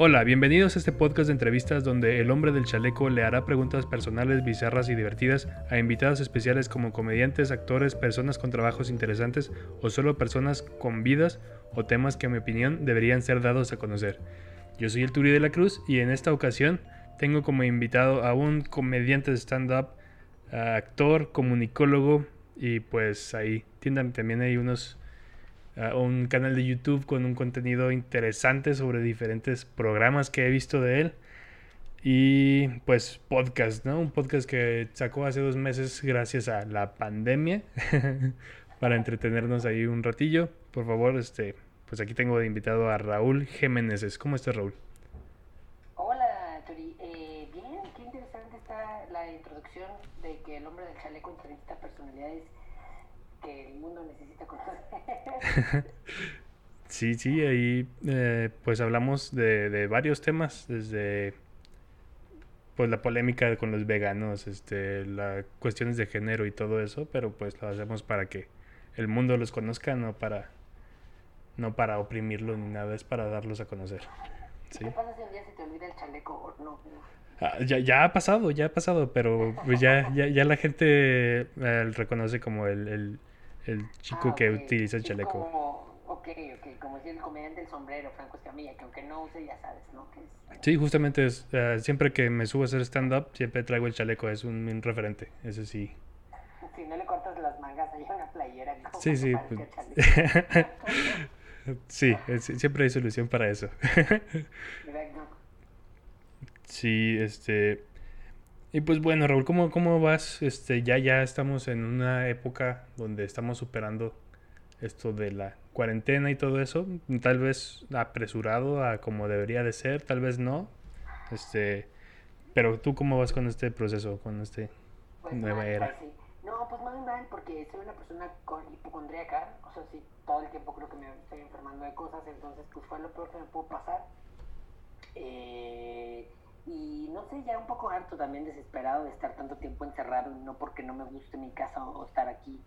Hola, bienvenidos a este podcast de entrevistas donde el hombre del chaleco le hará preguntas personales, bizarras y divertidas a invitados especiales como comediantes, actores, personas con trabajos interesantes o solo personas con vidas o temas que a mi opinión deberían ser dados a conocer. Yo soy el Turi de la Cruz y en esta ocasión tengo como invitado a un comediante de stand-up, actor, comunicólogo y pues ahí también hay unos un canal de YouTube con un contenido interesante sobre diferentes programas que he visto de él. Y pues podcast, ¿no? Un podcast que sacó hace dos meses gracias a la pandemia para entretenernos ahí un ratillo. Por favor, este, pues aquí tengo de invitado a Raúl Jiménez. ¿Cómo estás, Raúl? Hola, Tori. Eh, bien, qué interesante está la introducción de que el hombre del chaleco entrevista personalidades que el mundo necesita conocer. sí, sí, ahí eh, pues hablamos de, de, varios temas, desde pues la polémica con los veganos, este, las cuestiones de género y todo eso, pero pues lo hacemos para que el mundo los conozca, no para no para oprimirlos ni nada, es para darlos a conocer. ¿Sí? ¿Qué pasa si un día se te olvida el chaleco o no? Ah, ya, ya ha pasado, ya ha pasado, pero pues ya, ya, ya la gente eh, reconoce como el, el, el chico Ah, que ok. utiliza el Sí, chaleco. Como, ok, ok, como decía el comediante del sombrero, Franco Escamilla, que aunque no use, ya sabes, ¿no? Que es, Sí, justamente es, eh, siempre que me subo a hacer stand-up, siempre traigo el chaleco, es un, un referente, ese sí. si no le cortas las mangas, hay una playera. Como Sí, sí, pues- sí, es- siempre hay solución para eso. Exacto. Sí, este... Y pues bueno, Raúl, ¿cómo, cómo vas? Este, ya, ya estamos en una época donde estamos superando esto de la cuarentena y todo eso. Tal vez apresurado a como debería de ser, tal vez no. Este, pero tú cómo vas con este proceso, con este Pues nueva mal, era. sí. No, pues muy mal, porque soy una persona con hipocondríaca. O sea, sí, todo el tiempo creo que me estoy enfermando de cosas. Entonces, pues fue lo peor que me pudo pasar. Eh, y no sé, ya un poco harto también, desesperado de estar tanto tiempo encerrado. No porque no me guste mi casa o, o estar aquí,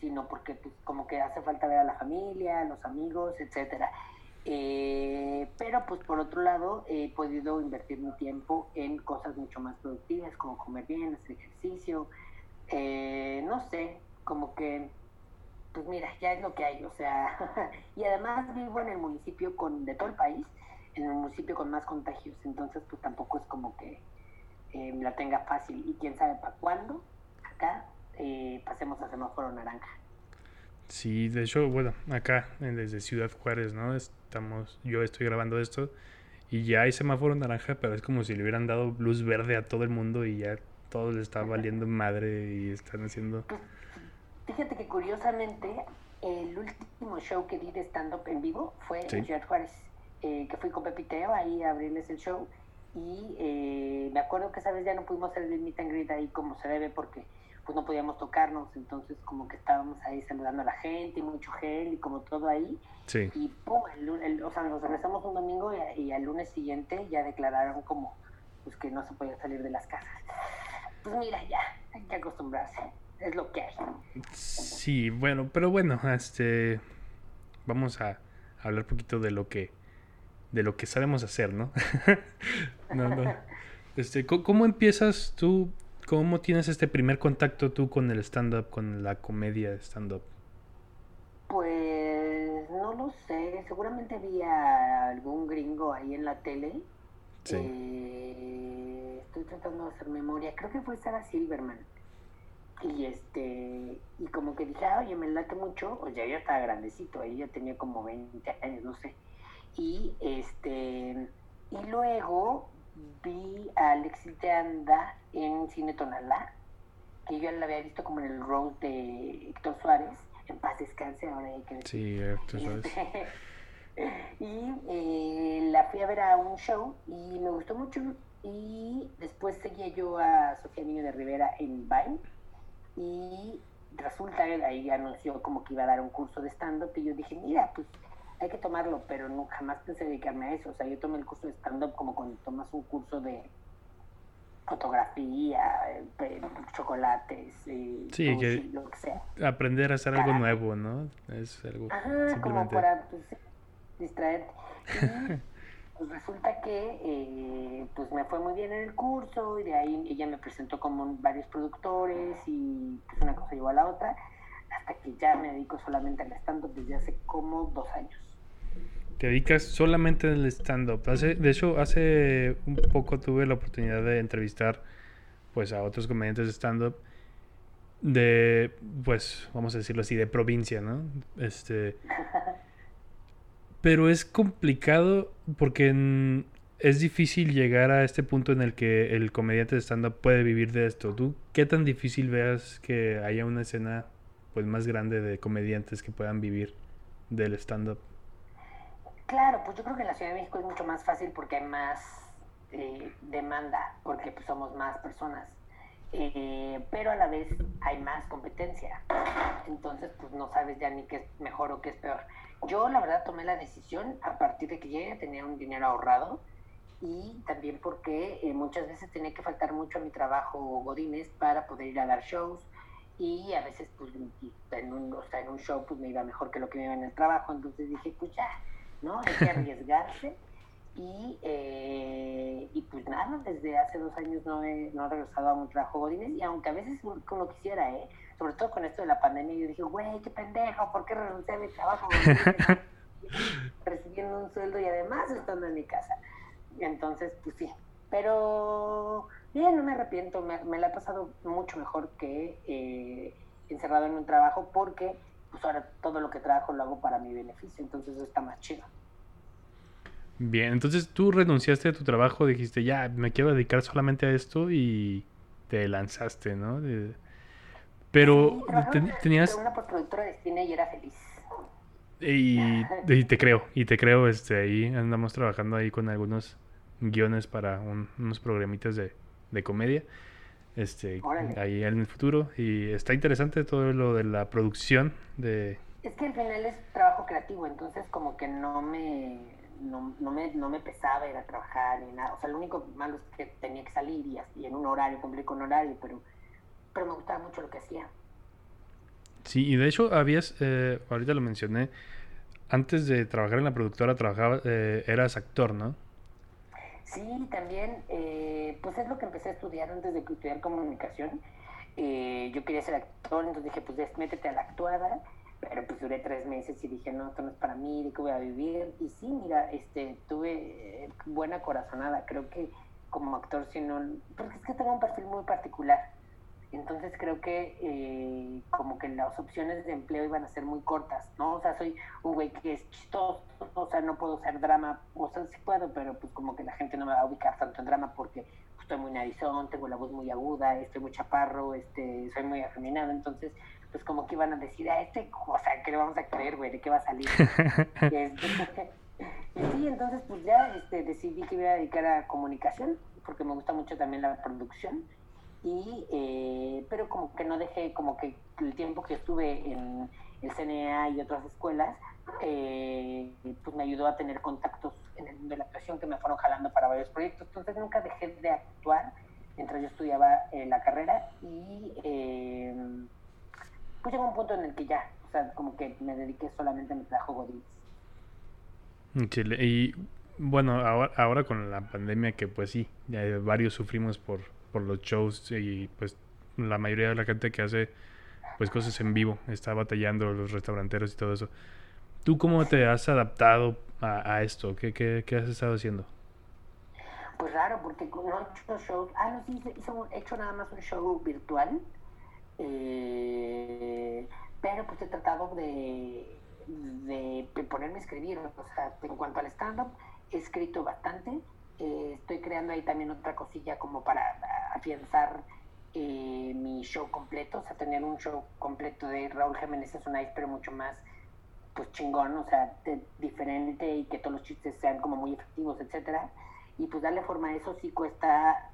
sino porque, pues, como que hace falta ver a la familia, a los amigos, etcétera. Eh, pero pues por otro lado he podido invertir mi tiempo en cosas mucho más productivas como comer bien, hacer ejercicio, eh, no sé, como que pues mira, ya es lo que hay, o sea, y además vivo en el municipio con de todo el país, en el municipio con más contagios, entonces pues tampoco es como que eh, la tenga fácil y quién sabe para cuándo acá eh, pasemos a semáforo naranja. Sí, de hecho, bueno, acá desde Ciudad Juárez, ¿no? Estamos, yo estoy grabando esto y ya hay semáforo naranja, pero es como si le hubieran dado luz verde a todo el mundo y ya todo le está valiendo madre y están haciendo... Pues, fíjate que curiosamente el último show que di de stand-up en vivo fue Sí. en Ciudad Juárez, eh, que fui con Pepiteo ahí a abrirles el show. Y eh, me acuerdo que esa vez ya no pudimos hacer el meet and greet ahí como se debe porque pues no podíamos tocarnos, entonces como que estábamos ahí saludando a la gente y mucho gel y como todo ahí. Sí, y pum, el, el- o sea, nos regresamos un domingo y, y al lunes siguiente ya declararon como pues que no se podía salir de las casas. Pues mira, ya, hay que acostumbrarse, es lo que hay. sí, bueno, pero bueno, este... Vamos a hablar un poquito de lo que... De lo que sabemos hacer, ¿no? no, no. Este, ¿cómo, empiezas tú? ¿Cómo tienes este primer contacto tú con el stand-up, con la comedia stand-up? Pues no lo sé, seguramente vi a algún gringo ahí en la tele. Sí. Eh, estoy tratando de hacer memoria, creo que fue Sarah Silverman. Y este, y como que dije, "Ah, oye, me late mucho, o ya yo estaba grandecito, ahí ya tenía como 20 años, no sé. Y este, y luego vi a Alexis de Anda en Cine Tonalá, que yo la había visto como en el road de Héctor Suárez, en paz descanse, ahora hay que decir. Sí, tú sabes. Este, y eh, la fui a ver a un show y me gustó mucho. Y después seguía yo a Sofía Niño de Rivera en Vine. Y resulta que ahí anunció como que iba a dar un curso de stand-up. Y yo dije, mira, pues hay que tomarlo, pero no, jamás pensé dedicarme a eso. O sea, yo tomé el curso de stand-up como cuando tomas un curso de fotografía, eh, chocolates, eh, Sí, lo que sea. Aprender a hacer algo nuevo, ¿no? Es algo Ajá, como simplemente. para pues, distraerte. pues resulta que eh, pues me fue muy bien en el curso y de ahí ella me presentó como varios productores y pues una cosa llevó a la otra hasta que ya me dedico solamente al stand-up desde hace como dos años. Te dedicas solamente al stand-up. De hecho, hace un poco tuve la oportunidad de entrevistar pues a otros comediantes de stand-up de, pues, vamos a decirlo así, de provincia, ¿no? Este... Pero es complicado porque es difícil llegar a este punto en el que el comediante de stand-up puede vivir de esto. ¿Tú qué tan difícil veas que haya una escena pues más grande de comediantes que puedan vivir del stand-up? Claro, pues yo creo que en la Ciudad de México es mucho más fácil porque hay más eh, demanda, porque pues, somos más personas. Eh, pero a la vez hay más competencia. Entonces, pues no sabes ya ni qué es mejor o qué es peor. Yo, la verdad, tomé la decisión a partir de que llegué a tener un dinero ahorrado y también porque eh, muchas veces tenía que faltar mucho a mi trabajo Godines para poder ir a dar shows y a veces, pues, en un, o sea, en un show, pues me iba mejor que lo que me iba en el trabajo. Entonces dije, pues ya, ¿no? Hay que arriesgarse. Y, eh, y pues nada, desde hace dos años no he, no he regresado a un trabajo Godines y aunque a veces como quisiera, ¿eh? sobre todo con esto de la pandemia, yo dije, güey, qué pendejo, ¿por qué renuncié a mi trabajo? Recibiendo un sueldo y además estando en mi casa. Entonces, pues sí, pero bien, no me arrepiento, me, me la he pasado mucho mejor que eh, encerrado en un trabajo porque pues ahora todo lo que trabajo lo hago para mi beneficio, entonces eso está más chido. Bien, entonces tú renunciaste a tu trabajo, dijiste, ya, me quiero dedicar solamente a esto y te lanzaste, ¿no? Pero tenías... una productora de cine y era feliz. Y, y, te creo, y te creo, este, ahí andamos trabajando ahí con algunos guiones para unos programitas de, de comedia, este, ahí en el futuro, y está interesante todo lo de la producción de... Es que al final es trabajo creativo, entonces como que no me no, no, me, no me pesaba ir a trabajar ni nada. O sea, lo único malo es que tenía que salir y, y en un horario, cumplir con horario, pero, pero me gustaba mucho lo que hacía. Sí, y de hecho habías, eh, ahorita lo mencioné, antes de trabajar en la productora, trabajaba, eh, eras actor, ¿no? Sí, también, eh, pues es lo que empecé a estudiar antes de estudiar comunicación. yo quería ser actor, entonces dije, pues métete a la actuada pero pues duré tres meses y dije, no, esto no es para mí, ¿de qué voy a vivir? Y sí, mira, este, tuve eh, buena corazonada, creo que como actor, si no, porque es que tengo un perfil muy particular, entonces creo que eh, como que las opciones de empleo iban a ser muy cortas, ¿no? O sea, soy un güey que es chistoso, o sea, no puedo ser drama, o sea, sí puedo, pero pues como que la gente no me va a ubicar tanto en drama porque estoy muy narizón, tengo la voz muy aguda, estoy muy chaparro, este, soy muy afeminado, entonces pues como que iban a decir, a este, o sea, ¿qué le vamos a creer, güey? ¿De qué va a salir? Este, y sí, entonces pues ya este, decidí que iba a dedicar a comunicación, porque me gusta mucho también la producción, y, eh, pero como que no dejé, como que el tiempo que estuve en el CNA y otras escuelas, eh, pues me ayudó a tener contactos en el mundo de la actuación que me fueron jalando para varios proyectos, entonces nunca dejé de actuar mientras yo estudiaba eh, la carrera y pues llegó un punto en el que ya, o sea, como que me dediqué solamente a mi trabajo Godín. Chile. Y bueno, ahora, ahora con la pandemia que pues sí, ya varios sufrimos por, por los shows y pues la mayoría de la gente que hace pues cosas en vivo está batallando los restauranteros y todo eso. ¿Tú cómo te has adaptado a, esto? ¿Qué, ¿Qué, qué, has estado haciendo? Pues raro, porque no he hecho shows. Ah, no, sí, he hecho nada más un show virtual eh, pero pues he tratado de, de, ponerme a escribir. O sea, en cuanto al stand-up, he escrito bastante. Eh, estoy creando ahí también otra cosilla como para afianzar eh, mi show completo. O sea, tener un show completo de Raúl Jiménez es una pero mucho más pues chingón, o sea, diferente y que todos los chistes sean como muy efectivos, etcétera. Y pues darle forma a eso sí cuesta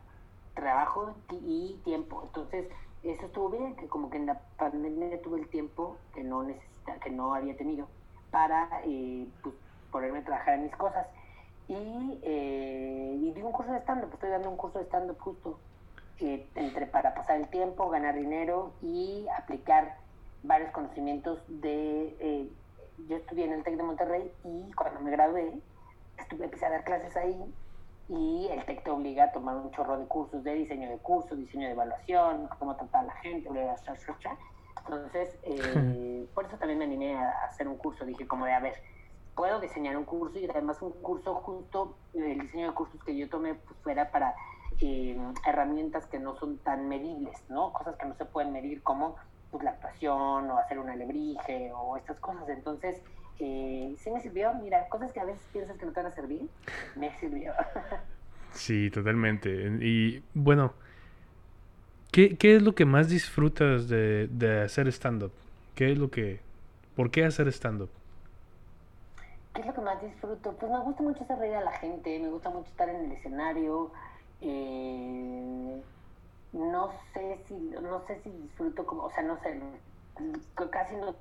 trabajo y tiempo. Entonces, eso estuvo bien, que como que en la pandemia tuve el tiempo que no necesita, que no había tenido para eh, pues, ponerme a trabajar en mis cosas. Y, eh, y di un curso de stand-up, estoy dando un curso de stand-up justo eh, entre para pasar el tiempo, ganar dinero y aplicar varios conocimientos de... Eh, yo estudié en el TEC de Monterrey y cuando me gradué estuve, empecé a dar clases ahí y el TEC te obliga a tomar un chorro de cursos de diseño de cursos, diseño de evaluación, cómo tratar a la gente, bla, entonces, eh, por eso también me animé a hacer un curso. Dije, como de, a ver, puedo diseñar un curso y además un curso justo, el diseño de cursos que yo tomé pues, fuera para eh, herramientas que no son tan medibles, ¿no? Cosas que no se pueden medir como pues, la actuación o hacer un alebrije o estas cosas. Entonces, eh, sí me sirvió. Mira, cosas que a veces piensas que no te van a servir, me sirvió. sí, totalmente. Y bueno, ¿qué, ¿qué, es lo que más disfrutas de, de hacer stand-up? ¿Qué es lo que... ¿Por qué hacer stand-up? ¿Qué es lo que más disfruto? Pues me gusta mucho hacer reír a la gente, me gusta mucho estar en el escenario. Eh, no sé si no sé si disfruto como, o sea, no sé, casi no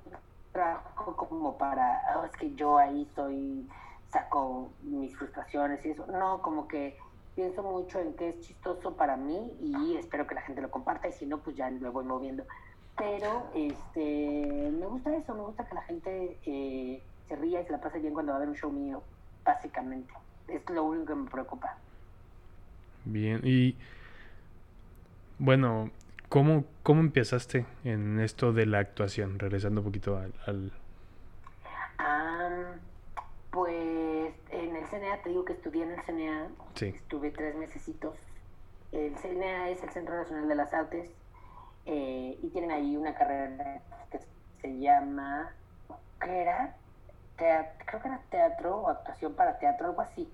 trabajo como para, oh, es que yo ahí soy, saco mis frustraciones y eso. No, como que pienso mucho en que es chistoso para mí y espero que la gente lo comparta y si no, pues ya lo voy moviendo. Pero este, me gusta eso, me gusta que la gente eh, se ría y se la pase bien cuando va a ver un show mío, básicamente. Es lo único que me preocupa. Bien, y bueno, ¿cómo, cómo empezaste en esto de la actuación? Regresando un poquito al... pues en el CNA, te digo que estudié en el CNA, estuve tres mesecitos. El CNA es el Centro Nacional de las Artes eh, y tienen ahí una carrera que se llama, ¿qué era? creo que era teatro o actuación para teatro, algo así.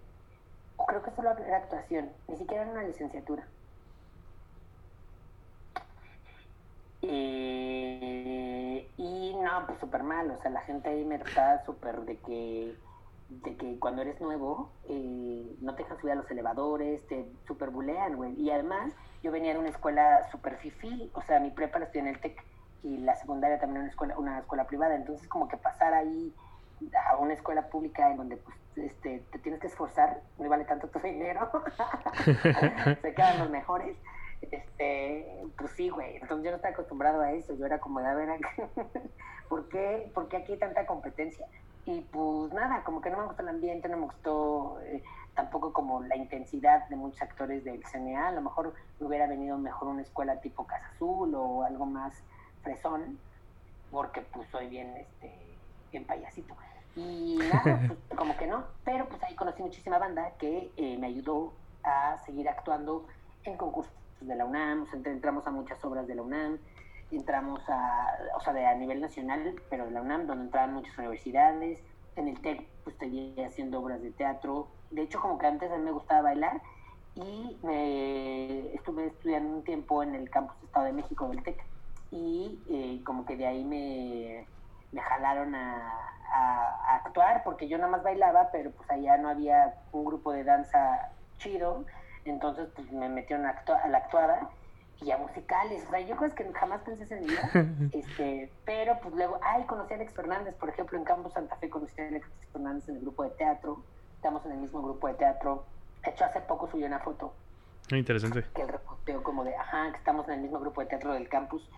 Creo que solo era actuación, ni siquiera era una licenciatura. Eh, y no, pues súper mal, o sea, la gente ahí me trataba súper de que, de que cuando eres nuevo eh, no te dejan subir a los elevadores, te súper bulean, güey. Y además, yo venía de una escuela súper fifi, o sea, mi prepa la estudié en el TEC y la secundaria también en una escuela, una escuela privada, entonces como que pasar ahí a una escuela pública en donde pues, este, te tienes que esforzar, no vale tanto tu dinero, se quedan los mejores. Este, pues sí, güey. Entonces yo no estaba acostumbrado a eso. Yo era como a ver, ¿por qué, ¿por qué aquí hay tanta competencia? Y pues nada, como que no me gustó el ambiente, no me gustó eh, tampoco como la intensidad de muchos actores del CNA. A lo mejor me hubiera venido mejor una escuela tipo Casa Azul o algo más fresón, porque pues soy bien, este, bien payasito. Y nada, pues, como que no, pero pues ahí conocí muchísima banda que eh, me ayudó a seguir actuando en concursos de la UNAM, entramos a muchas obras de la UNAM, entramos a, o sea, de, a nivel nacional, pero de la UNAM, donde entraban muchas universidades, en el TEC pues seguía haciendo obras de teatro, de hecho como que antes a mí me gustaba bailar y me estuve estudiando un tiempo en el campus Estado de México del TEC. Y eh, como que de ahí me, me jalaron a, a, actuar porque yo nada más bailaba, pero pues allá no había un grupo de danza chido, entonces pues me metieron a, a la actuada y a musicales, o sea, yo creo que jamás pensé en vida, este, pero pues luego, ay, conocí a Alex Fernández, por ejemplo, en Campos Santa Fe conocí a Alex Fernández en el grupo de teatro, estamos en el mismo grupo de teatro, de hecho hace poco subí una foto. Interesante. Que el como de, ajá, que estamos en el mismo grupo de teatro del campus,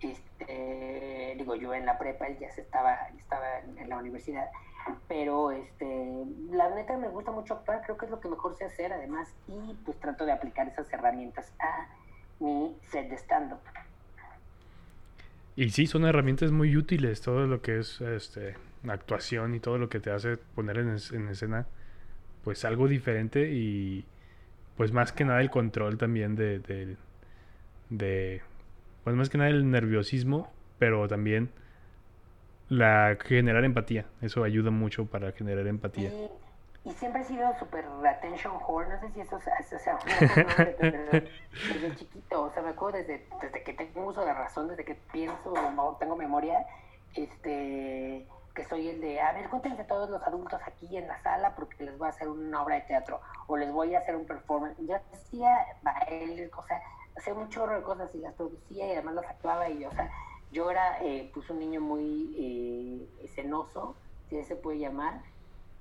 este, digo yo en la prepa, él ya se estaba, estaba en la universidad, pero este, la neta me gusta mucho actuar, creo que es lo que mejor sé hacer además, y pues trato de aplicar esas herramientas a mi set de stand-up. Y sí, son herramientas muy útiles, todo lo que es este, actuación y todo lo que te hace poner en, en escena, pues algo diferente y pues más que nada el control también de pues más que nada el nerviosismo, pero también la generar empatía. Eso ayuda mucho para generar empatía. Y, siempre he sido súper attention whore, no sé si eso, o sea, desde chiquito, o sea, me acuerdo desde, desde que tengo uso de razón, desde que pienso, tengo memoria, este que soy el de, a ver, cuéntense todos los adultos aquí en la sala porque les voy a hacer una obra de teatro o les voy a hacer un performance. Yo hacía bailes, o sea, hacía un chorro de cosas y las producía y además las actuaba y, o sea, yo era eh, pues un niño muy eh, cenoso, si se puede llamar,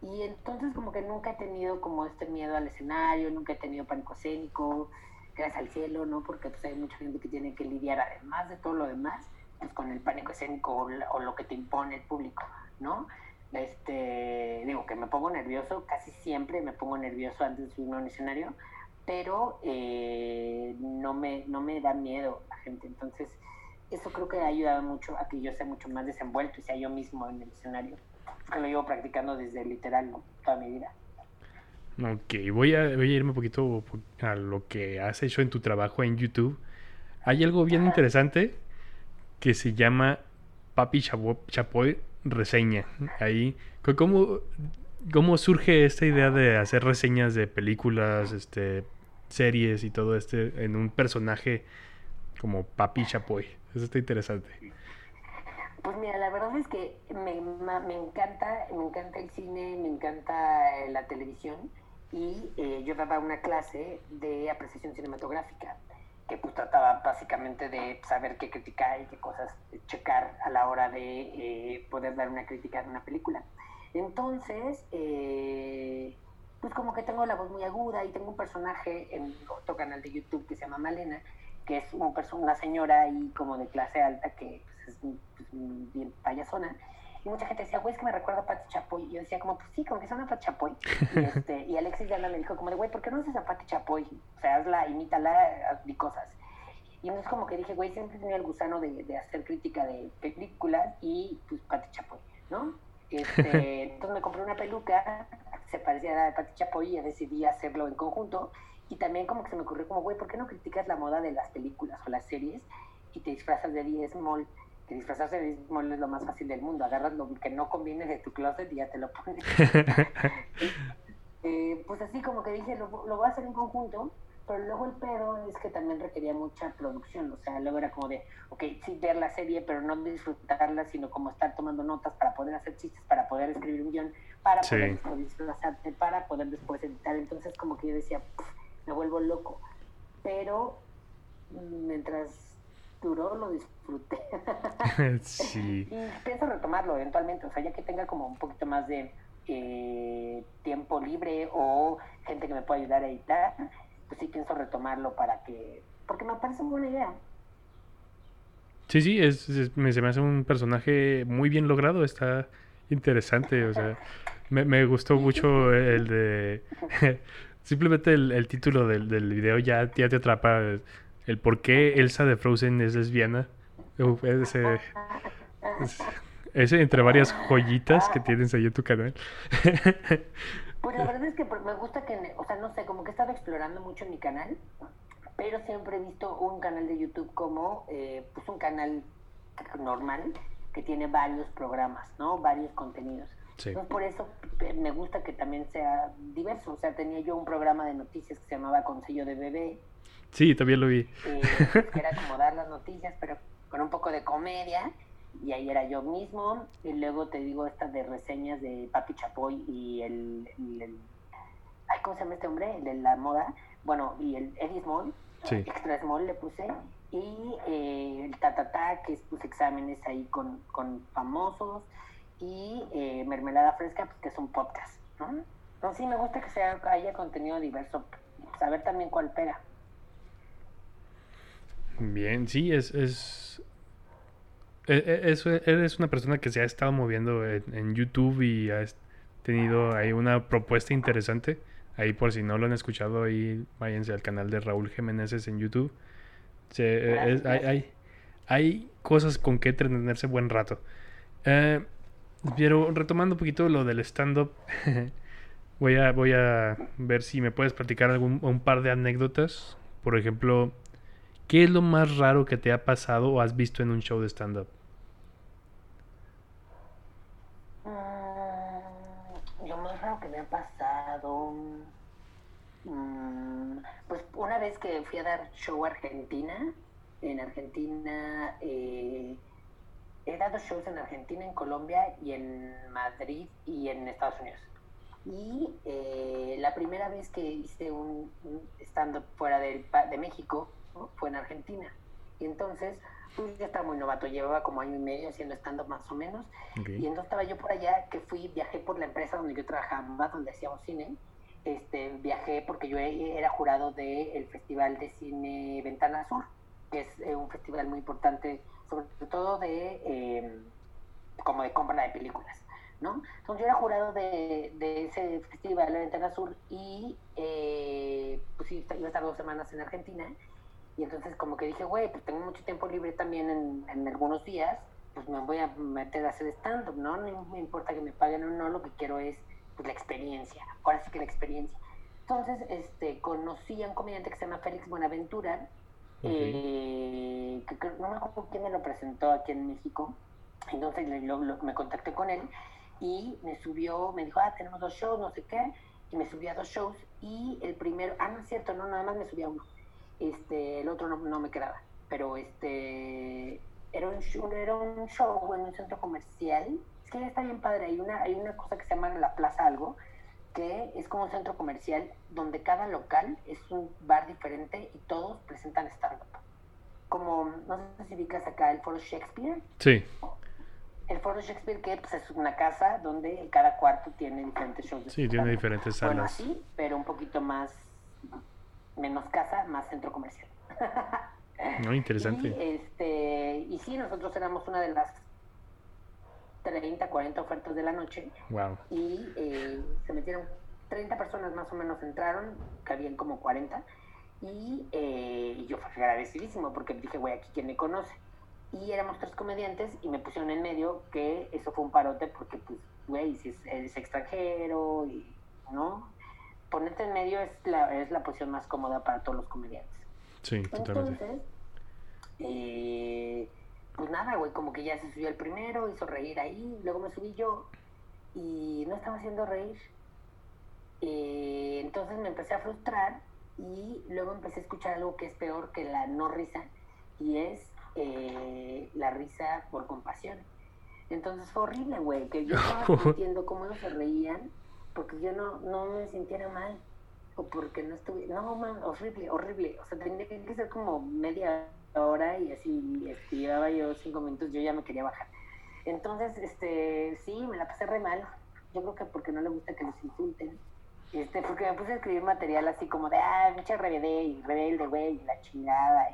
y entonces como que nunca he tenido como este miedo al escenario, nunca he tenido pánico escénico, gracias al cielo, ¿no? Porque pues hay mucha gente que tiene que lidiar además de todo lo demás, pues con el pánico escénico o, lo que te impone el público, ¿no? Este, digo, aunque me pongo nervioso, casi siempre me pongo nervioso antes de subirme a un escenario, pero eh, no, me, no me da miedo la gente. Entonces, eso creo que ha ayudado mucho a que yo sea mucho más desenvuelto y sea yo mismo en el escenario, que lo llevo practicando desde literal toda mi vida. Ok, voy a, voy a irme un poquito a lo que has hecho en tu trabajo en YouTube. Hay algo bien interesante que se llama Papi Chapoy Reseña. Ahí, ¿cómo, ¿cómo surge esta idea de hacer reseñas de películas, este, series y todo este en un personaje como Papi Chapoy? Eso está interesante. Pues mira, la verdad es que me, me encanta, me encanta el cine, me encanta eh, la televisión y eh, yo daba una clase de apreciación cinematográfica que pues trataba básicamente de saber qué criticar y qué cosas checar a la hora de eh, poder dar una crítica de una película. Entonces, eh, pues como que tengo la voz muy aguda y tengo un personaje en otro canal de YouTube que se llama Malena, que es un una señora ahí como de clase alta que pues, es pues, bien payasona y mucha gente decía, güey, es que me recuerda a Pati Chapoy. Y yo decía, como, pues sí, como que suena a Pati Chapoy. Y, este, y Alexis ya me dijo, como de, güey, ¿por qué no haces a Pati Chapoy? O sea, hazla, imítala, y cosas. Y entonces como que dije, güey, siempre tenido el gusano de, de, hacer crítica de películas y pues Pati Chapoy, ¿no? Este, entonces me compré una peluca, se parecía a la de Pati Chapoy y decidí hacerlo en conjunto. Y también como que se me ocurrió como, güey, ¿por qué no criticas la moda de las películas o las series y te disfrazas de D.S. Small? que disfrazarse de mole es lo más fácil del mundo. Agarras lo que no conviene de tu closet y ya te lo pones. eh, pues así como que dije, lo, lo, voy a hacer en conjunto, pero luego el pedo es que también requería mucha producción. O sea, luego era como de, ok, sí, ver la serie, pero no disfrutarla, sino como estar tomando notas para poder hacer chistes, para poder escribir un guion, para poder disfrazarte, para poder después editar. Entonces como que yo decía, me vuelvo loco. Pero mientras duró, lo disfruté. sí. Y pienso retomarlo eventualmente, o sea, ya que tenga como un poquito más de eh, tiempo libre o gente que me pueda ayudar a editar, pues sí pienso retomarlo para que, porque me parece una buena idea. Sí, sí, es, me, se me hace un personaje muy bien logrado, está interesante, o sea, me, me gustó mucho el de... Simplemente el, título del, del video ya, te atrapa el por qué Elsa de Frozen es lesbiana. Ese, ese, entre varias joyitas que tienes ahí en tu canal. Pues la verdad es que me gusta que, o sea, no sé, como que he estado explorando mucho mi canal, pero siempre he visto un canal de YouTube como, eh, pues un canal normal que tiene varios programas, ¿no? Varios contenidos. Entonces por eso me gusta que también sea diverso. O sea, tenía yo un programa de noticias que se llamaba Consejo de Bebé, Sí, también lo vi. Eh, que era como dar las noticias, pero con un poco de comedia. Y ahí era yo mismo. Y luego te digo estas de reseñas de Papi Chapoy y el, ay, ¿cómo se llama este hombre? El de la moda. Bueno, y el Eddie Small. Extra Small le puse. Y eh, el Tatata, que es pues exámenes ahí con, con famosos. Y eh, Mermelada Fresca, pues, que es un podcast. ¿no? Entonces sí me gusta que sea, haya contenido diverso. Saber también cuál pega. Bien, sí, es, es, e, e, eres una persona que se ha estado moviendo en, YouTube y ha tenido ahí una propuesta interesante. Ahí por si no lo han escuchado, ahí váyanse al canal de Raúl Jiménez en YouTube. E, hay, hay, hay, cosas con que entretenerse buen rato. Eh, pero retomando un poquito lo del stand-up, voy, a, voy a ver si me puedes platicar algún, un par de anécdotas. Por ejemplo, ¿Qué es lo más raro que te ha pasado o has visto en un show de stand-up? Mm, lo más raro que me ha pasado. Mm, pues una vez que fui a dar show a Argentina, en Argentina eh, he dado shows en Argentina, en Colombia y en Madrid y en Estados Unidos. Y eh, la primera vez que hice un, stand-up fuera de México fue en Argentina. Y entonces, pues ya estaba muy novato, llevaba como año y medio haciendo stand-up más o menos. Y entonces estaba yo por allá, que fui, viajé por la empresa donde yo trabajaba, donde hacíamos cine. Este, viajé porque yo era jurado del Festival de Cine Ventana Sur, que es eh, un festival muy importante, sobre todo de, em, como de compra de películas, ¿no? Entonces yo era jurado de, de ese festival, la Ventana Sur, y eh, pues iba a estar dos semanas en Argentina. Y entonces como que dije, güey, pues tengo mucho tiempo libre también en, en algunos días, pues me voy a meter a hacer stand-up, ¿no? No me importa que me paguen o no, lo que quiero es pues, la experiencia, ahora sí que la experiencia. Entonces, este, conocí a un comediante que se llama Félix Buenaventura, eh, que no me acuerdo quién me lo presentó aquí en México, entonces me contacté con él y me subió, me dijo, ah, tenemos dos shows, no sé qué, y me subí a dos shows y el primero, ah, no es cierto, no, nada más me subí a uno, este, el otro no, me quedaba, pero este, era un, show, era un show en un centro comercial, es que está bien padre, hay una, hay una cosa que se llama la Plaza Algo, que es como un centro comercial donde cada local es un bar diferente y todos presentan stand-up. Como, no sé si ubicas acá el Foro Shakespeare. Sí. El Foro Shakespeare que pues, es una casa donde cada cuarto tiene diferentes shows. sí, tiene diferentes salas. Bueno, sí, pero un poquito más, menos casa, más centro comercial. Muy interesante. Y, este, y sí, nosotros éramos una de las 30, 40 ofertas de la noche. Y eh, se metieron 30 personas más o menos entraron, cabían como 40. Y eh, yo fui agradecidísimo porque dije, güey, aquí quien me conoce. Y éramos tres comediantes y me pusieron en medio que eso fue un parote porque, pues, güey, si es, extranjero y, ¿no? Ponerte en medio es la, es la posición más cómoda para todos los comediantes. Sí, totalmente. Entonces, eh, pues nada, güey, como que ya se subió el primero, hizo reír ahí, luego me subí yo y no estaba haciendo reír. Eh, entonces me empecé a frustrar y luego empecé a escuchar algo que es peor que la no risa y es eh, la risa por compasión. Entonces fue horrible, güey, que yo estaba sintiendo cómo ellos se reían porque yo no, no me sintiera mal o porque no estuve, no, man, horrible, horrible. O sea, tenía que ser como media hora y así este, llevaba yo cinco minutos, yo ya me quería bajar. Entonces, este, sí, me la pasé re mal. Yo creo que porque no le gusta que los insulten. Este, porque me puse a escribir material así como de, ah, mucha rebelde y rebelde, güey, y la chingada.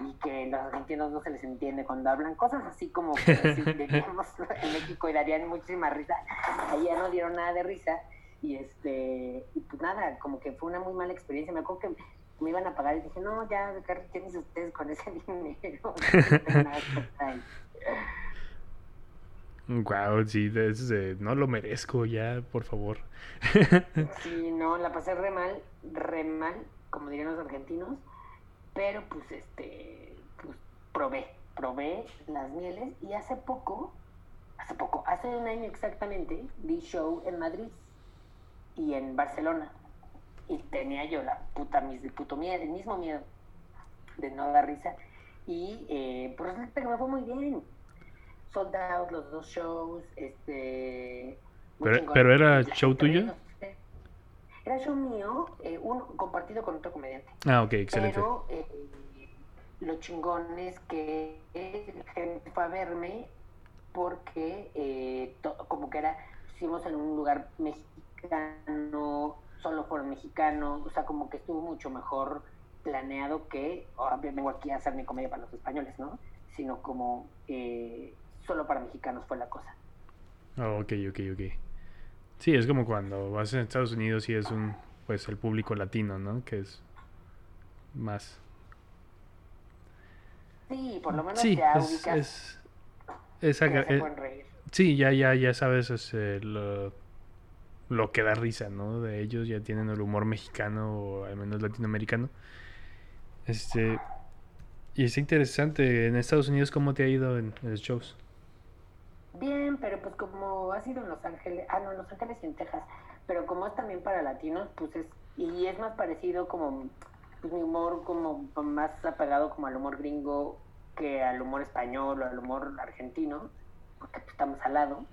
Y, que los argentinos no se les entiende cuando hablan cosas así como que si en México y darían muchísima risa. Allá no dieron nada de risa. Y este, y pues nada, como que fue una muy mala experiencia. Me acuerdo que me iban a pagar y dije, no, ya, ¿qué ustedes con ese dinero? Wow, sí, no lo merezco ya, por favor. sí, no, la pasé re mal, re mal, como dirían los argentinos, pero pues este, pues probé, probé las mieles y hace poco, hace poco, hace un año exactamente, vi show en Madrid y en Barcelona y tenía yo la puta, mis, puto miedo, el mismo miedo de no dar risa. Y eh, pues que me fue muy bien. Sold out los dos shows, este... Pero, pero era show tuyo? Era show mío, eh, uno compartido con otro comediante. Ah, ok, excelente. Pero eh, lo chingón es que gente fue a verme porque eh, como que era, hicimos en un lugar mexicano, solo por mexicanos, o sea, como que estuvo mucho mejor planeado que, ahora vengo aquí a hacer mi comedia para los españoles, ¿no? Sino como eh, solo para mexicanos fue la cosa. Oh, ok, ok, ok. Sí, es como cuando vas en Estados Unidos y es un, pues, el público latino, ¿no? Que es más... Sí, por lo menos ya es, ubicas... Es, es, eh, sí, ya, ya, ya sabes es, lo lo que da risa, ¿no? De ellos ya tienen el humor mexicano o al menos latinoamericano. Este y es interesante en Estados Unidos cómo te ha ido en, los shows. Bien, pero pues como ha sido en Los Ángeles, ah no, en Los Ángeles y en Texas, pero como es también para latinos, pues es y es más parecido como pues, mi humor como más apegado como al humor gringo que al humor español o al humor argentino, porque pues, estamos al lado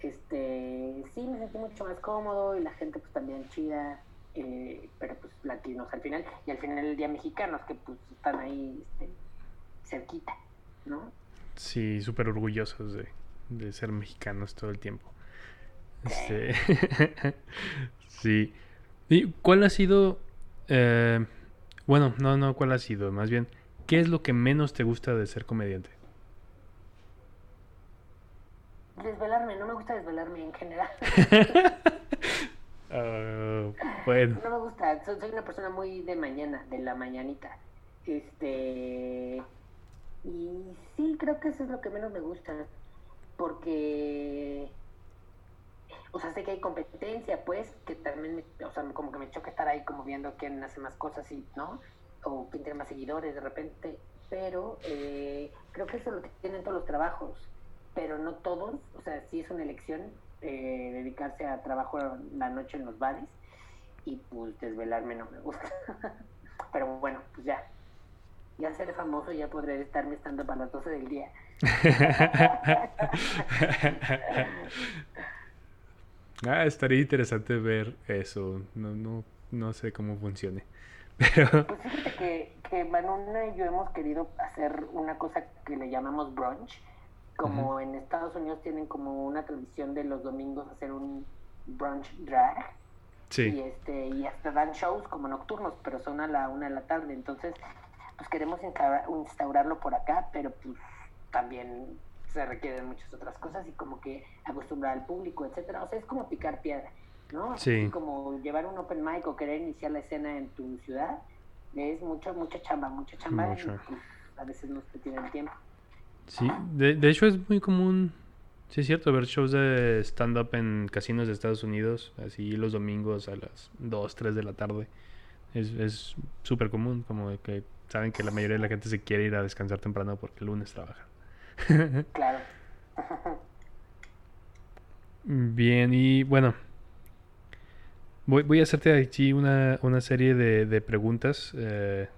este, sí me sentí mucho más cómodo y la gente pues también chida, eh, pero pues latinos al final, y al final el día mexicanos que pues están ahí este, cerquita, ¿no? Sí, súper orgullosos de, de, ser mexicanos todo el tiempo. Este, sí. ¿Y cuál ha sido, eh, bueno, no, no, cuál ha sido, más bien, ¿qué es lo que menos te gusta de ser comediante? Desvelarme, no me gusta desvelarme en general. Ah, bueno. No me gusta, soy, soy una persona muy de mañana, de la mañanita. Este. Y sí, creo que eso es lo que menos me gusta. Porque. O sea, sé que hay competencia, pues, que también, me- o sea, como que me choca estar ahí como viendo quién hace más cosas y, ¿no? O quién tiene más seguidores de repente. Pero eh, creo que eso lo tienen todos los trabajos, pero no todos. O sea, sí es una elección eh, dedicarse a trabajo la noche en los bares y pues desvelarme no me gusta. pero bueno, pues ya. Ya seré famoso, ya podré estarme estando para las 12 del día. ah, estaría interesante ver eso. No, no, no sé cómo funcione. Pero, Pues fíjate que, que Manuna y yo hemos querido hacer una cosa que le llamamos brunch. Como en Estados Unidos tienen como una tradición de los domingos hacer un brunch drag. Y, sí. este, y hasta dan shows como nocturnos, pero son a la una de la tarde. Entonces, pues queremos instaura- instaurarlo por acá, pero pues también se requieren muchas otras cosas y como que acostumbrar al público, etcétera. O sea, es como picar piedra, ¿no? Sí. Como llevar un open mic o querer iniciar la escena en tu ciudad. Es mucho, mucha chamba, mucha chamba. y, pues, a veces no se tiene el tiempo. Sí, de, de hecho es muy común, sí es cierto, ver shows de stand-up en casinos de Estados Unidos, así los domingos a las 2, 3 de la tarde. Es es súper común, como que saben que la mayoría de la gente se quiere ir a descansar temprano porque el lunes trabaja. Claro. Bien, y bueno, voy, voy a hacerte aquí una, una serie de, de preguntas, eh,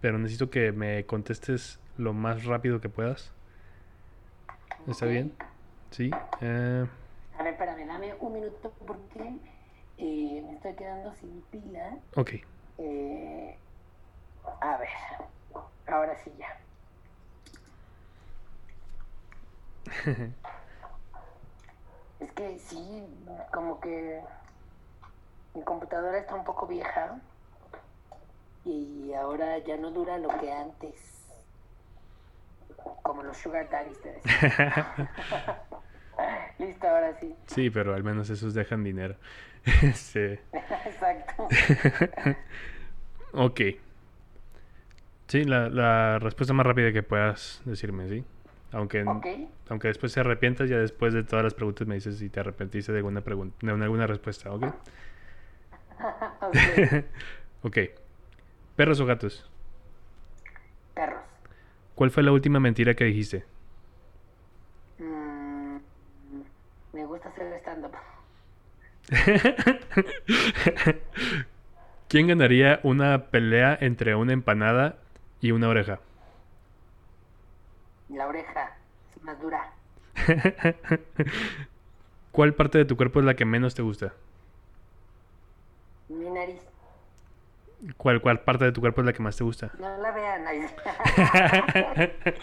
pero necesito que me contestes lo más rápido que puedas. ¿Está bien? Sí. eh, A ver, espérame, dame un minuto porque eh, me estoy quedando sin pila. ok. Eh, a ver, ahora sí ya. Es que sí, como que mi computadora está un poco vieja y ahora ya no dura lo que antes. Como los sugar daddies. Listo, ahora sí. Sí, pero al menos esos dejan dinero. Este, Exacto. ok. Sí, la, la respuesta más rápida que puedas decirme, ¿sí? Aunque, aunque después te arrepientas, ya después de todas las preguntas me dices si te arrepentiste de alguna pregunta, de alguna respuesta, ¿ok? Ok. ok. ¿Perros o gatos? Perros. ¿Cuál fue la última mentira que dijiste? Mm, me gusta hacer stand-up. ¿Quién ganaría una pelea entre una empanada y una oreja? La oreja es más dura. ¿Cuál parte de tu cuerpo es la que menos te gusta? Mi nariz. ¿Cuál, cuál parte de tu cuerpo es la que más te gusta? No la vean. ay.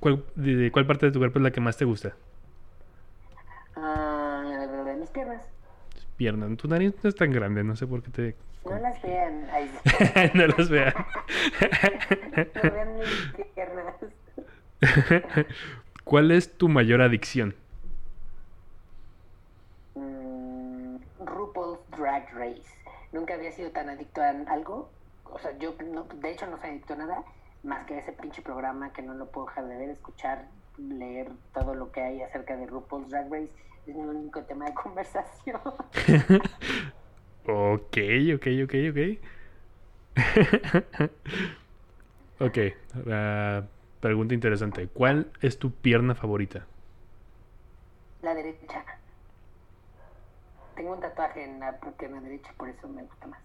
¿Cuál, de- de cuál parte de tu cuerpo es la que más te gusta? Ah, mis piernas. Pierna. Tu nariz no es tan grande, no sé por qué te... No las vean. ay. no los vean. No vean mis piernas. ¿Cuál es tu mayor adicción? Mm, RuPaul's Drag Race. Nunca había sido tan adicto a algo. O sea, yo no- de hecho no soy adicto a nada más que a ese pinche programa que no lo puedo dejar de ver, escuchar, leer todo lo que hay acerca de RuPaul's Drag Race. Es mi único tema de conversación. ok, ok, ok, ok. ok, ah, pregunta interesante. ¿Cuál es tu pierna favorita? La derecha. Tengo un tatuaje en la pierna derecha, por eso me gusta más.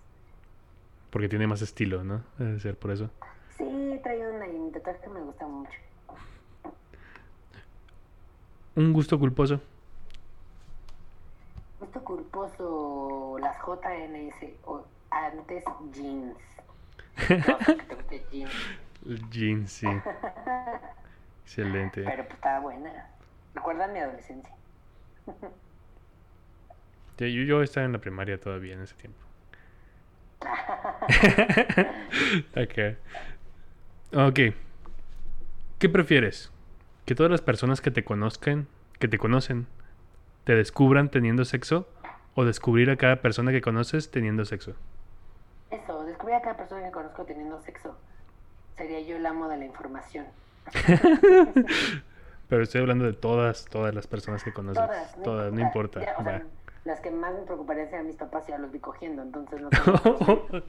Porque tiene más estilo, ¿no? Debe ser por eso. Sí, traigo una y mi tatuaje me gusta mucho. Un gusto culposo. Gusto culposo, las JNS, o antes jeans. No que jeans, El jean, sí. Excelente. pero pues estaba buena. Recuerdan mi adolescencia. Yo, yo estaba en la primaria todavía en ese tiempo. ok. Ok. ¿Qué prefieres? ¿Que todas las personas que te conozcan, que te conocen, te descubran teniendo sexo? ¿O descubrir a cada persona que conoces teniendo sexo? Eso, descubrir a cada persona que conozco teniendo sexo. Sería yo el amo de la información. Pero estoy hablando de todas, todas las personas que conoces. Todas, Todas, no importa. Ya, o sea, Va. Las que más me preocuparían serían mis papás y ya los vi cogiendo, entonces no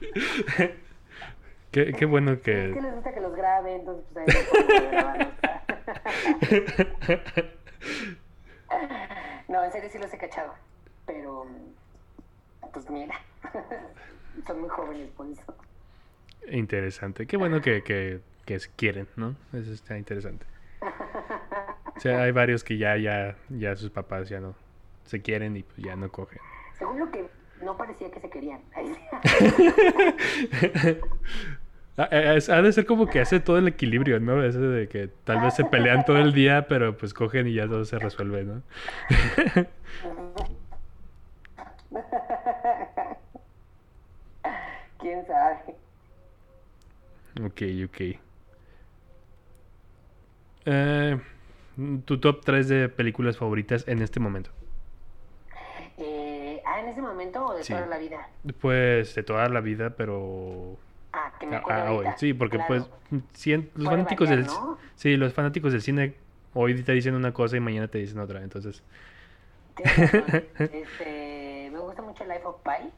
qué, qué bueno Es que que... les gusta que los grabe, entonces pues ahí. No, en serio sí los he cachado. Pero, pues mira, son muy jóvenes por eso. Interesante. Qué bueno que, que, que quieren, ¿no? Eso está interesante. O sea, hay varios que ya, ya, ya sus papás ya no se quieren y pues ya no cogen. Según lo que no parecía que se querían. Ah, eh, Ha de ser como que hace todo el equilibrio, ¿no? Ese de que tal vez se pelean todo el día, pero pues cogen y ya todo se resuelve, ¿no? ¿Quién sabe? Ok, ok. Eh, tu top 3 de películas favoritas en este momento. Ah, ese momento o de Sí. toda la vida. Pues de toda la vida, pero Ah, que me a- acuerdo a hoy. ahorita. Sí, porque Claro. pues cien- los Puede fanáticos variar, del ¿no? sí, los fanáticos del cine hoy te dicen una cosa y mañana te dicen otra, entonces. Este, me gusta mucho Life of Pi.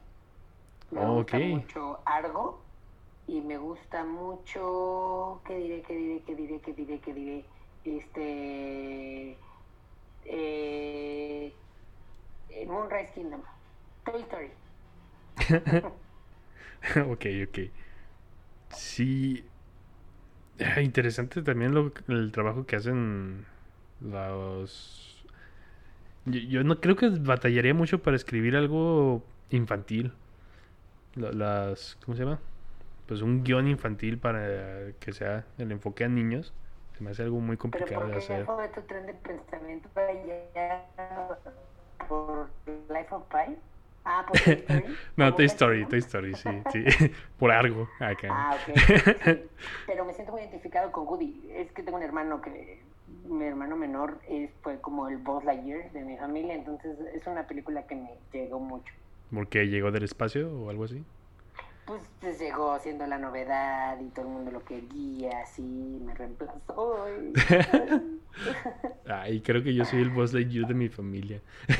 Me Oh, gusta mucho Argo. Y me gusta mucho. ¿Qué diré? ¿Qué diré? ¿Qué diré? ¿Qué diré? ¿Qué diré? Este. Eh, eh, Moonrise Kingdom. Toy Story. ok, ok. Sí. Ah, Interesante también lo, el trabajo que hacen los... Yo, yo no creo que batallaría mucho para escribir algo infantil. La- Las... ¿Cómo se llama? Pues un guion infantil para que sea el enfoque a niños. Se me hace algo muy complicado de hacer. fue tu tren de pensamiento para allá por Life of Pi. Ah, por Toy Story. No, ¿Cómo Toy Story? Toy Story, sí, sí. Por algo acá. Ah, ok. sí. Pero me siento muy identificado con Woody. Es que tengo un hermano que mi hermano menor es, fue como el Buzz Lightyear de mi familia, entonces es una película que me llegó mucho. Porque llegó del espacio o algo así. Pues, pues llegó siendo la novedad y todo el mundo lo quería, así me reemplazó. y- Ay, creo que yo soy el Buzz Lightyear de mi familia.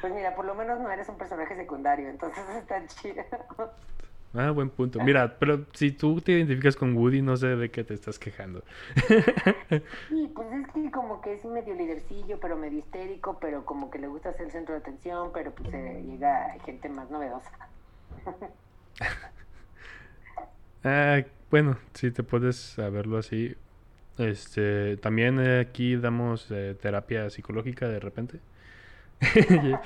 Pues mira, por lo menos no eres un personaje secundario, entonces está chido. Ah, buen punto. Mira, pero si tú te identificas con Woody, no sé de qué te estás quejando. Sí, pues es que como que es medio lidercillo, pero medio histérico, pero como que le gusta ser el centro de atención, pero pues eh, llega gente más novedosa. Ah, bueno, si te puedes verlo así. Este, también aquí damos eh, terapia psicológica de repente. Lle-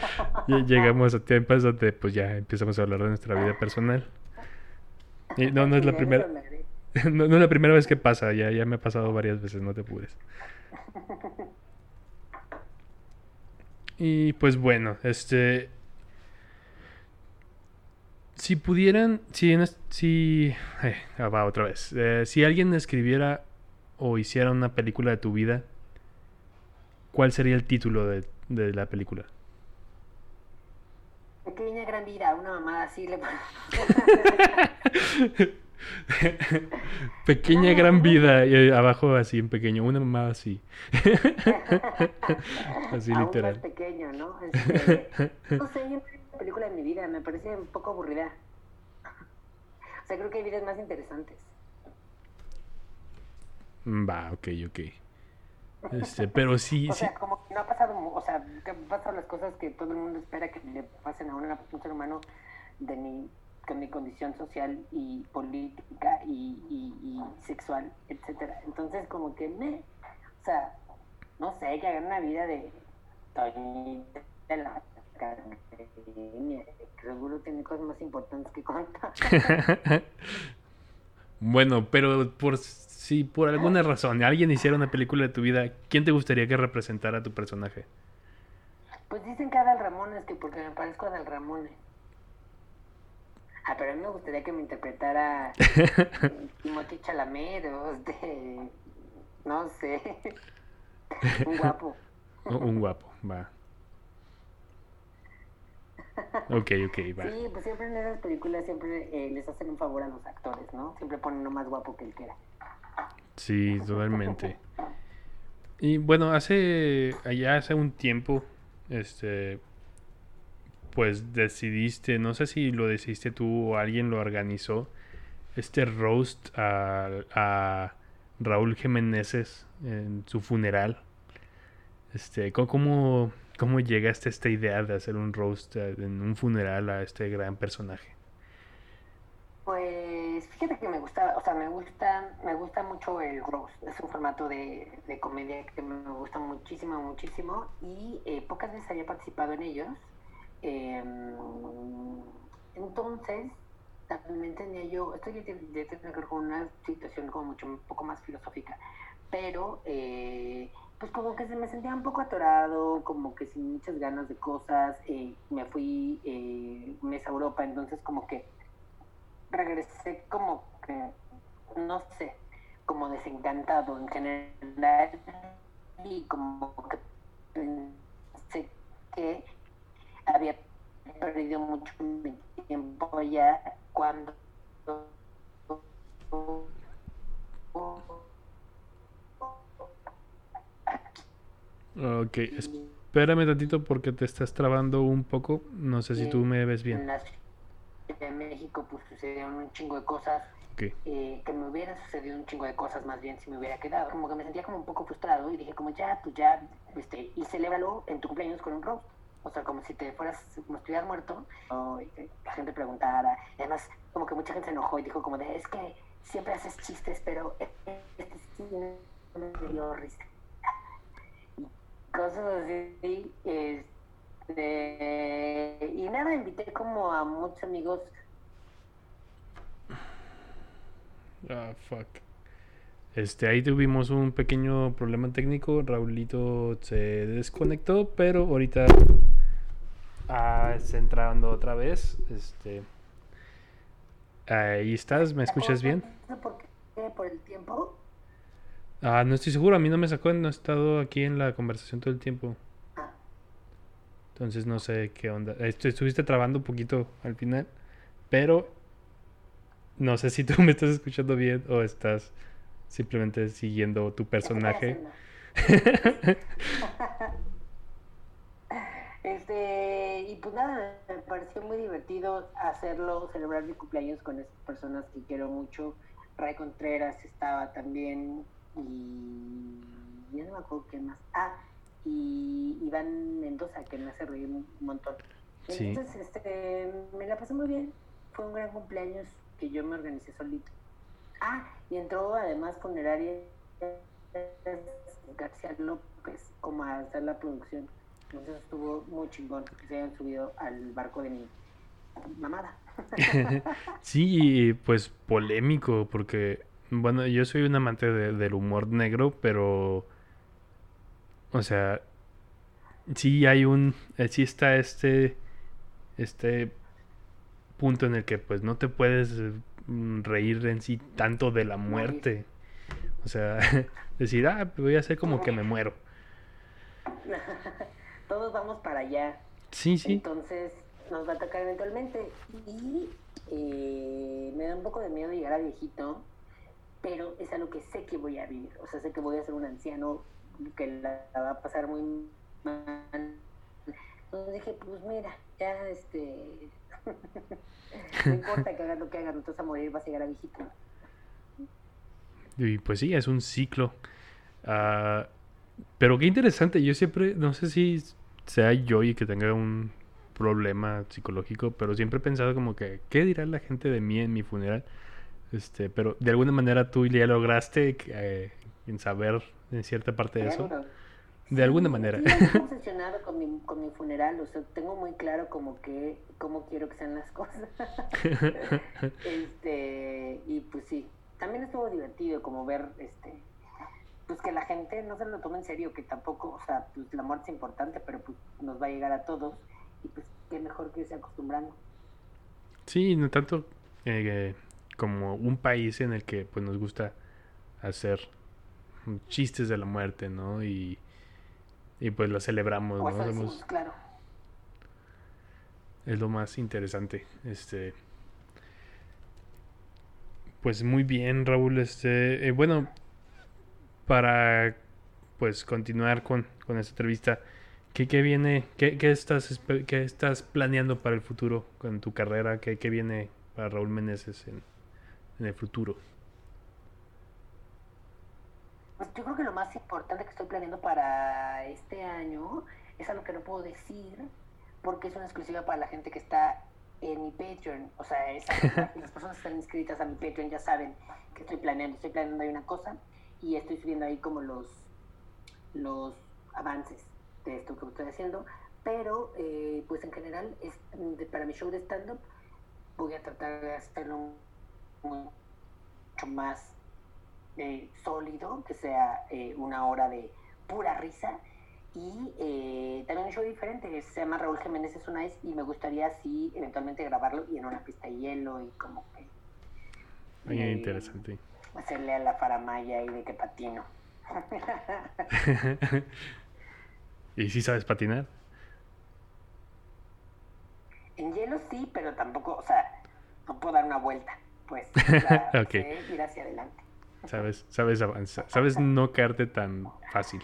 lle- Llegamos a tiempos donde pues ya empezamos a hablar de nuestra vida personal. No, no es la primera, no, es la primera vez que pasa, ya, ya me ha pasado varias veces, no te apures. Y pues bueno, este. Si pudieran. Si. en si eh, ah, va otra vez. Eh, si alguien escribiera o hiciera una película de tu vida, ¿cuál sería el título de, de la película? Pequeña gran vida, una mamada así le Pequeña gran vida. Y abajo así en pequeño. Una mamá así. así Aún literal. más pequeño, ¿no? Este, no sé, yo una película de mi vida, me parece un poco aburrida. O sea, creo que hay vidas más interesantes. Mm, Va, ok, ok. Este, pero sí, O sí. sea, como que no ha pasado, o sea, que han pasado las cosas que todo el mundo espera que le pasen a una- un ser humano de mi, con mi condición social y política y, y, y sexual, etcétera. Entonces, como que me, o sea, no sé, que hagan una vida de de la seguro tiene cosas más importantes que contar. Bueno, pero por si por alguna razón alguien hiciera una película de tu vida, ¿quién te gustaría que representara a tu personaje? Pues dicen que Adal Ramones, que porque me parezco a Adal Ramones. Ah, pero a mí me gustaría que me interpretara Timothy Chalamet o este, no sé, un guapo. un guapo, va. Ok, ok, va. Sí, pues siempre en esas películas siempre eh, les hacen un favor a los actores, ¿no? Siempre ponen uno más guapo que el que era. Sí, totalmente. Y bueno, hace allá hace un tiempo, este, pues decidiste, no sé si lo decidiste tú o alguien lo organizó, este roast a, a Raúl Jiménez en su funeral. Este, ¿cómo, ¿Cómo llegaste a esta idea de hacer un roast en un funeral a este gran personaje? Pues fíjate que me gusta, o sea, me gusta, me gusta mucho el roast. Es un formato de, comedia que me gusta muchísimo, muchísimo. Y eh, pocas veces había participado en ellos. Em, entonces, también tenía yo, esto ya tiene, que ver con una situación como mucho un poco más filosófica, pero eh, pues como que se me sentía un poco atorado, como que sin muchas ganas de cosas, eh, me fui eh, un mes a Europa, entonces como que regresé como que, no sé, como desencantado en general y como que pensé que había perdido mucho tiempo ya cuando Ok, espérame tantito porque te estás trabando un poco. No sé si tú me ves bien. En México pues sucedieron un chingo de cosas. Eh, que me hubiera sucedido un chingo de cosas más bien si me hubiera quedado. Como que me sentía como un poco frustrado y dije como ya, pues ya, este, y celébralo en tu cumpleaños con un roast. O sea, como si te fueras, como si estuvieras muerto, y la gente preguntara. además, como que mucha gente se enojó y dijo como de, es que siempre haces chistes, pero este sí me dio risa cosas así. Este, y nada, invité como a muchos amigos. Ah, fuck. Este, ahí tuvimos un pequeño problema técnico. Raulito se desconectó, pero ahorita ah, está entrando otra vez. Este, ahí estás, ¿me escuchas bien? ¿Por qué? ¿Por el tiempo? Ah, no estoy seguro, a mí no me sacó, no he estado aquí en la conversación todo el tiempo. Entonces no sé qué onda. Estuviste trabando un poquito al final, pero no sé si tú me estás escuchando bien o estás simplemente siguiendo tu personaje. este, y pues nada, me pareció muy divertido hacerlo, celebrar mi cumpleaños con estas personas que quiero mucho. Ray Contreras estaba también, y ya no me acuerdo qué más. Ah, y Iván Mendoza, que me hace reír un montón. Entonces, este, me la pasé muy bien. Fue un gran cumpleaños que yo me organicé solito. Ah, y entró además funeraria García López como a hacer la producción. Entonces estuvo muy chingón que se hayan subido al barco de mi mamada. sí, pues polémico, porque bueno, yo soy un amante del humor negro, pero. O sea. Sí hay un. Eh, sí está este. Este. Punto en el que, pues, no te puedes mm, reír en sí tanto de la muerte. O sea, decir, ah, voy a hacer como que me muero. Todos vamos para allá. Sí, sí. Entonces, nos va a tocar eventualmente. Y eh, me da un poco de miedo llegar a viejito pero es algo que sé que voy a vivir. O sea, sé que voy a ser un anciano que la, va a pasar muy mal. Entonces dije, pues mira, ya este. no importa que hagas lo que te vas a morir, vas a llegar a viejito. Y pues sí, es un ciclo. Uh, pero qué interesante, yo siempre, no sé si sea yo y que tenga un problema psicológico, pero siempre he pensado como que, ¿qué dirá la gente de mí en mi funeral? Este, pero de alguna manera tú ya lograste eh, en saber en cierta parte de eso. De alguna manera. estoy obsesionado con mi, con mi funeral, o sea, tengo muy claro como que, cómo quiero que sean las cosas. este, y pues sí, también estuvo divertido como ver, este, pues que la gente no se lo tome en serio, que tampoco, o sea, pues la muerte es importante, pero pues nos va a llegar a todos, y pues qué mejor que irse acostumbrando. Sí, no tanto eh, como un país en el que pues nos gusta hacer chistes de la muerte, ¿no? Y, y pues lo celebramos, ¿no? Somos- claro. es lo más interesante. Este. Pues muy bien, Raúl. Este. eh, bueno. Para pues continuar con, con esta entrevista. ¿Qué, qué viene? Qué, qué estás qué estás planeando para el futuro con tu carrera? ¿Qué, qué viene para Raúl Meneses en, en el futuro? Pues yo creo que lo más importante que estoy planeando para este año es algo que no puedo decir porque es una exclusiva para la gente que está en mi Patreon. O sea, esa- las personas que están inscritas a mi Patreon ya saben que estoy planeando. Estoy planeando ahí una cosa y estoy subiendo ahí como los, los avances de esto que estoy haciendo. Pero, eh, pues en general, es, para mi show de stand-up voy a tratar de hacerlo mucho más eh, sólido, que sea eh, una hora de pura risa. Y eh, también un show diferente, que se llama Raúl Jiménez es una y me gustaría así eventualmente grabarlo y en una pista de hielo y como que Muy eh, interesante. hacerle a la faramaya y de que patino. ¿Y si sabes patinar? en hielo sí, pero tampoco, o sea, no puedo dar una vuelta, pues. o sea, ir hacia adelante. Sabes, sabes avanzar, sabes no caerte tan fácil.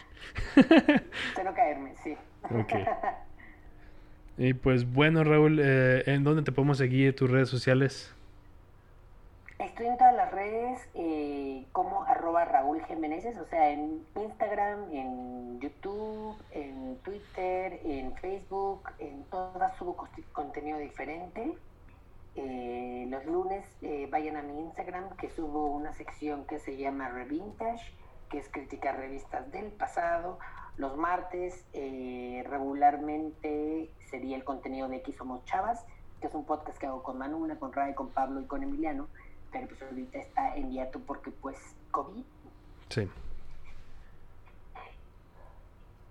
No caerme, sí. Ok. Y pues bueno, Raúl, eh, ¿en dónde te podemos seguir tus redes sociales? Estoy en todas las redes eh, como arroba Raúl Jiménez, o sea, en Instagram, en YouTube, en Twitter, en Facebook, en todas subo contenido diferente. Eh, los lunes eh, vayan a mi Instagram que subo una sección que se llama Revintage, que es criticar revistas del pasado. Los martes eh, regularmente sería el contenido de X Somos Chavas, que es un podcast que hago con Manuna, con Ray, con Pablo y con Emiliano pero pues ahorita está en hiato porque pues COVID. Sí.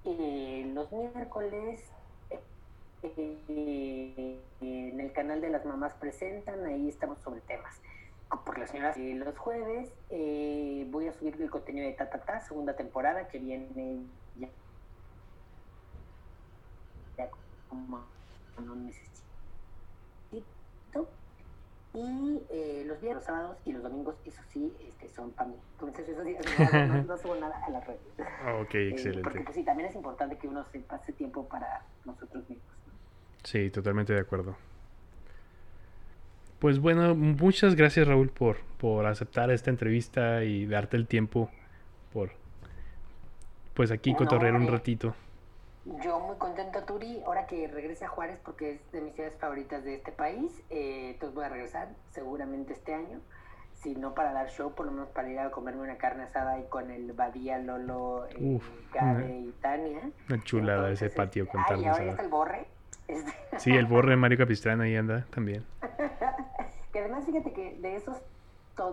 Eh, los miércoles eh, en el canal de las mamás presentan, ahí estamos sobre temas. Por las señoras, Eh, los jueves eh, voy a subir el contenido de Tatata, segunda temporada que viene ya, ya como no necesito. Y eh, los viernes, los sábados y los domingos, eso sí, este, son para mí. Entonces, esos días no, no- no subo nada a las redes. Ok, Eh, porque excelente. pues sí, también es importante que uno se pase tiempo para nosotros mismos. Sí, totalmente de acuerdo. Pues bueno, muchas gracias Raúl por, por aceptar esta entrevista y darte el tiempo por pues aquí No, cotorrear un ratito. Yo muy contento, Turi, ahora que regrese a Juárez porque es de mis ciudades favoritas de este país. eh, entonces voy a regresar seguramente este año. Si no para dar show, por lo menos para ir a comerme una carne asada y con el Badía, Lolo, eh, Uf, Gabe una- y Tania. Una chulada ese Entonces, patio este, con carne y ahora asada. está el borre. Sí, el borre de Mario Capistrán ahí anda también. que además fíjate que de esos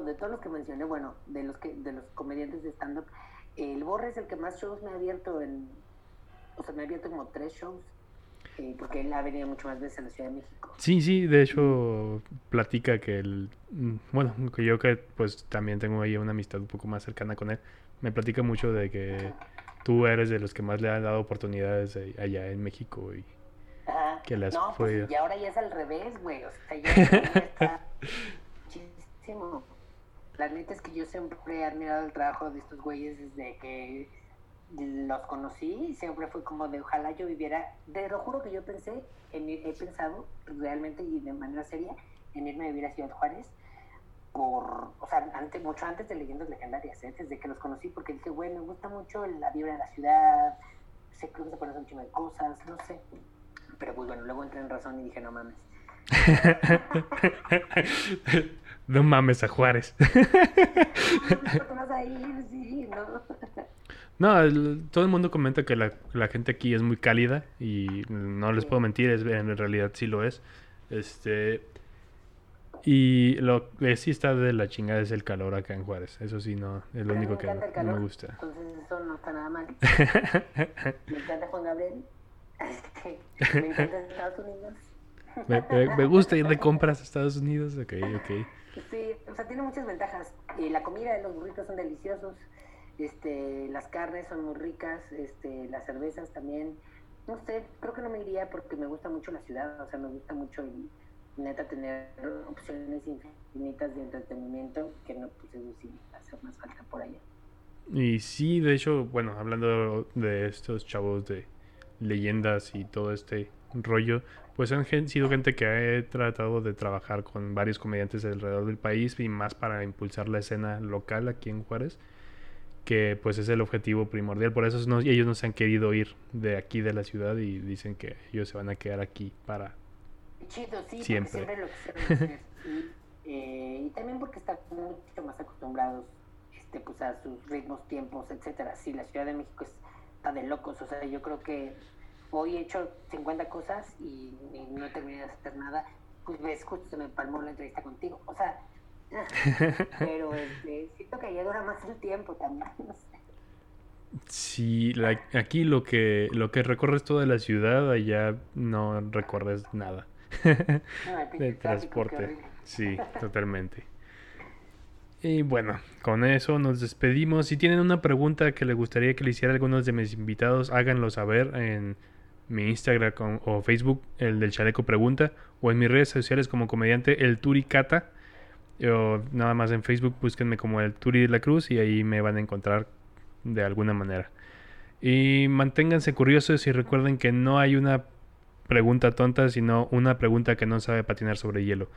de todos los que mencioné bueno de los que de los comediantes de stand up el borre es el que más shows me ha abierto en o sea me ha abierto como tres shows eh, porque él ha venido mucho más veces a la Ciudad de México Sí, sí, de hecho platica que el mm, bueno, que yo que pues también tengo ahí una amistad un poco más cercana con él, me platica mucho de que tú eres de los que más le han dado oportunidades eh, allá en México y Ajá. Que las no pues y ahora ya es al revés güey o sea ya, está muchísimo la neta es que yo siempre he admirado el trabajo de estos güeyes desde que los conocí, siempre fue como de ojalá yo viviera, te lo juro que yo pensé, en, he pensado realmente y de manera seria en irme a vivir a Ciudad Juárez por, o sea, antes, mucho antes de leyendas legendarias, ¿eh? desde que los conocí, porque dije, güey, me gusta mucho la vibra de la ciudad, sé que se ponen un chingo de cosas, no sé. Pero pues bueno, luego entré en razón y dije, no mames. no mames a Juárez. ¿Por qué vas a ir? Sí, ¿no? No, el- todo el mundo comenta que la, la gente aquí es muy cálida y no les puedo mentir, es, en realidad sí lo es. Este y lo que sí está de la chingada es el calor acá en Juárez. Eso sí no es lo único me que no, no me gusta. Entonces eso no está nada mal. Me encanta Juan Gabriel. Me encanta Estados Unidos. me, gusta ir de compras a Estados Unidos. Ok, ok. Sí, o sea, tiene muchas ventajas. Y la comida de los burritos son deliciosos. Este, las carnes son muy ricas. Este, las cervezas también. No sé, creo que no me iría porque me gusta mucho la ciudad. O sea, me gusta mucho el, neta tener opciones infinitas de entretenimiento que no, pues eso sí, hacer más falta por allá. Y sí, de hecho, bueno, hablando de estos chavos de leyendas y todo este rollo, pues han sido gente que ha tratado de trabajar con varios comediantes alrededor del país y más para impulsar la escena local aquí en Juárez, que pues es el objetivo primordial. Por eso no, ellos no se han querido ir de aquí de la ciudad y dicen que ellos se van a quedar aquí para Chido, sí, siempre. siempre lo que eh, y también porque están mucho más acostumbrados este, pues, a sus ritmos, tiempos, etcétera. Sí, la Ciudad de México está de locos, o sea, yo creo que hoy he hecho 50 cosas y, no he terminado de hacer nada, pues ves, justo se me palmó la entrevista contigo, o sea, pero este, siento que ya dura más el tiempo también, no sé. Sí, aquí lo que lo que recorres toda la ciudad, allá no recorres nada de transporte. Sí, totalmente. Y bueno, con eso nos despedimos. Si tienen una pregunta que les gustaría que le hiciera algunos de mis invitados, háganlo saber en mi Instagram o Facebook, el del Chaleco Pregunta, o en mis redes sociales como comediante, el Turicata. O nada más en Facebook, búsquenme como el Turi de la Cruz y ahí me van a encontrar de alguna manera. Y manténganse curiosos y recuerden que no hay una pregunta tonta, sino una pregunta que no sabe patinar sobre hielo.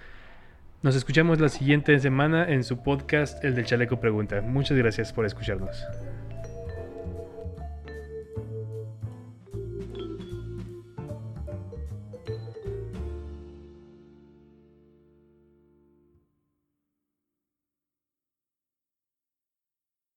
Nos escuchamos la siguiente semana en su podcast El del Chaleco Pregunta. Muchas gracias por escucharnos.